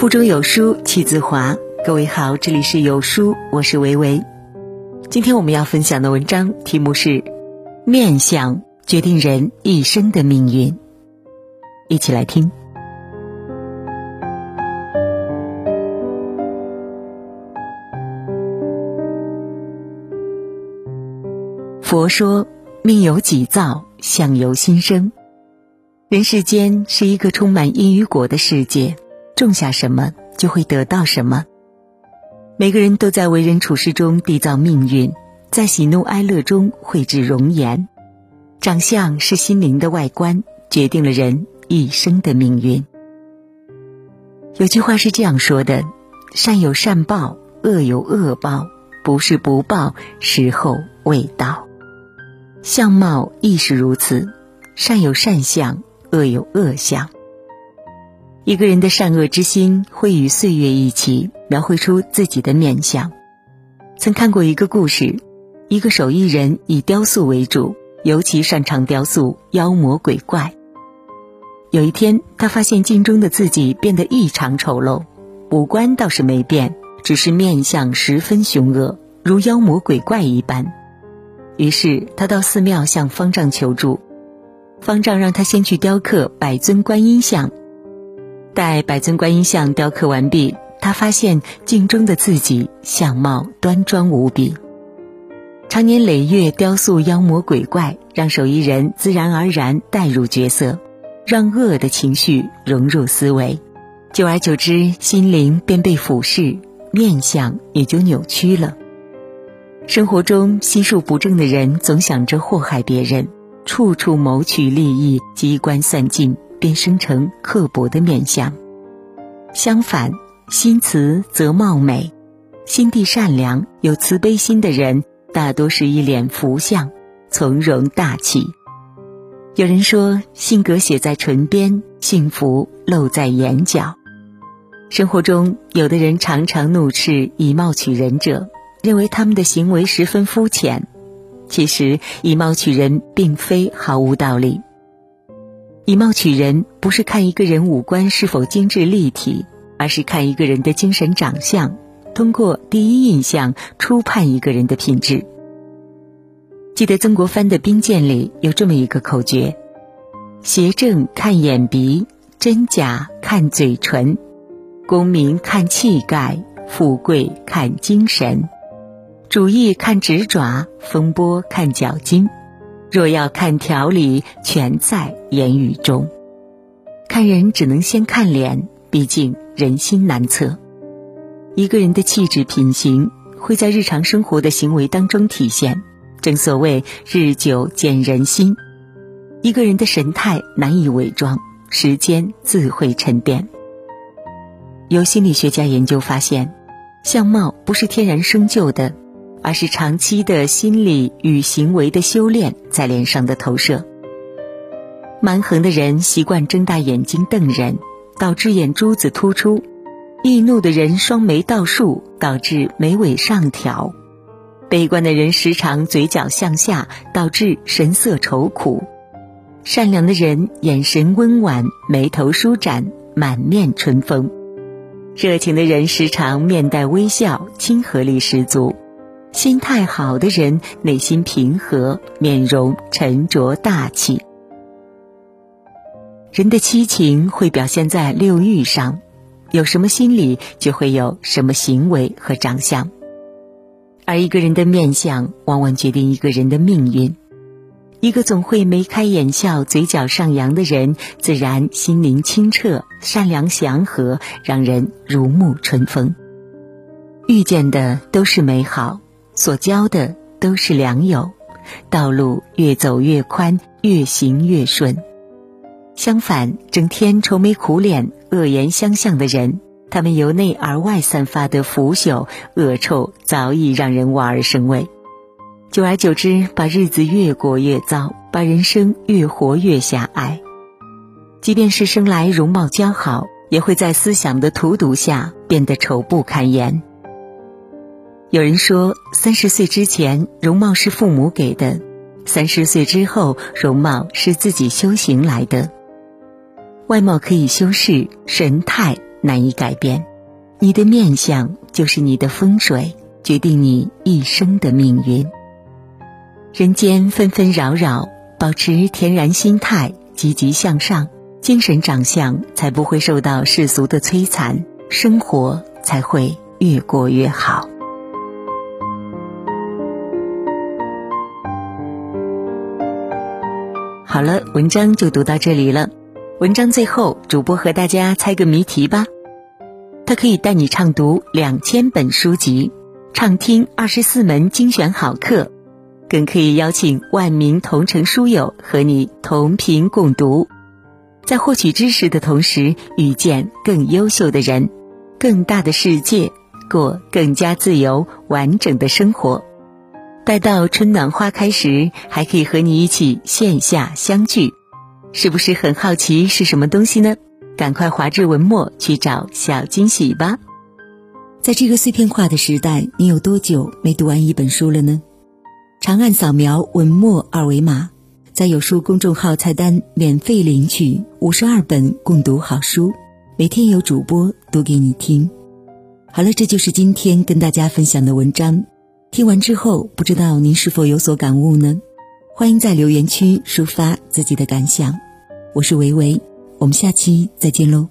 腹中有书气自华。各位好，这里是有书，我是维维。今天我们要分享的文章题目是“面相决定人一生的命运”，一起来听。佛说：“命由己造，相由心生。”人世间是一个充满因与果的世界，种下什么就会得到什么。每个人都在为人处事中缔造命运，在喜怒哀乐中绘制容颜。长相是心灵的外观，决定了人一生的命运。有句话是这样说的：“善有善报，恶有恶报，不是不报，时候未到。”相貌亦是如此，善有善相。恶有恶相，一个人的善恶之心会与岁月一起描绘出自己的面相。曾看过一个故事，一个手艺人以雕塑为主，尤其擅长雕塑妖魔鬼怪。有一天，他发现镜中的自己变得异常丑陋，五官倒是没变，只是面相十分凶恶，如妖魔鬼怪一般。于是，他到寺庙向方丈求助。方丈让他先去雕刻百尊观音像，待百尊观音像雕刻完毕，他发现镜中的自己相貌端庄无比。常年累月雕塑妖魔鬼怪，让手艺人自然而然带入角色，让恶的情绪融入思维，久而久之，心灵便被腐蚀，面相也就扭曲了。生活中心术不正的人，总想着祸害别人。处处谋取利益，机关算尽，便生成刻薄的面相。相反，心慈则貌美，心地善良、有慈悲心的人，大多是一脸福相，从容大气。有人说，性格写在唇边，幸福露在眼角。生活中，有的人常常怒斥以貌取人者，认为他们的行为十分肤浅。其实以貌取人并非毫无道理。以貌取人不是看一个人五官是否精致立体，而是看一个人的精神长相，通过第一印象初判一个人的品质。记得曾国藩的兵谏里有这么一个口诀：邪正看眼鼻，真假看嘴唇，功名看气概，富贵看精神。主意看指爪，风波看脚筋。若要看条理，全在言语中。看人只能先看脸，毕竟人心难测。一个人的气质品行会在日常生活的行为当中体现。正所谓日久见人心。一个人的神态难以伪装，时间自会沉淀。有心理学家研究发现，相貌不是天然生就的。而是长期的心理与行为的修炼在脸上的投射。蛮横的人习惯睁大眼睛瞪人，导致眼珠子突出；易怒的人双眉倒竖，导致眉尾上挑；悲观的人时常嘴角向下，导致神色愁苦；善良的人眼神温婉，眉头舒展，满面春风；热情的人时常面带微笑，亲和力十足。心态好的人，内心平和，面容沉着大气。人的七情会表现在六欲上，有什么心理，就会有什么行为和长相。而一个人的面相，往往决定一个人的命运。一个总会眉开眼笑、嘴角上扬的人，自然心灵清澈、善良祥和，让人如沐春风。遇见的都是美好。所交的都是良友，道路越走越宽，越行越顺。相反，整天愁眉苦脸、恶言相向的人，他们由内而外散发的腐朽恶臭，早已让人望而生畏。久而久之，把日子越过越糟，把人生越活越狭隘。即便是生来容貌姣好，也会在思想的荼毒下变得丑不堪言。有人说，三十岁之前容貌是父母给的，三十岁之后容貌是自己修行来的。外貌可以修饰，神态难以改变。你的面相就是你的风水，决定你一生的命运。人间纷纷扰扰，保持天然心态，积极向上，精神长相才不会受到世俗的摧残，生活才会越过越好。好了，文章就读到这里了。文章最后，主播和大家猜个谜题吧。它可以带你畅读两千本书籍，畅听二十四门精选好课，更可以邀请万名同城书友和你同频共读，在获取知识的同时，遇见更优秀的人，更大的世界，过更加自由完整的生活。待到春暖花开时，还可以和你一起线下相聚，是不是很好奇是什么东西呢？赶快滑至文末去找小惊喜吧！在这个碎片化的时代，你有多久没读完一本书了呢？长按扫描文末二维码，在有书公众号菜单免费领取五十二本共读好书，每天有主播读给你听。好了，这就是今天跟大家分享的文章。听完之后，不知道您是否有所感悟呢？欢迎在留言区抒发自己的感想。我是维维。我们下期再见喽。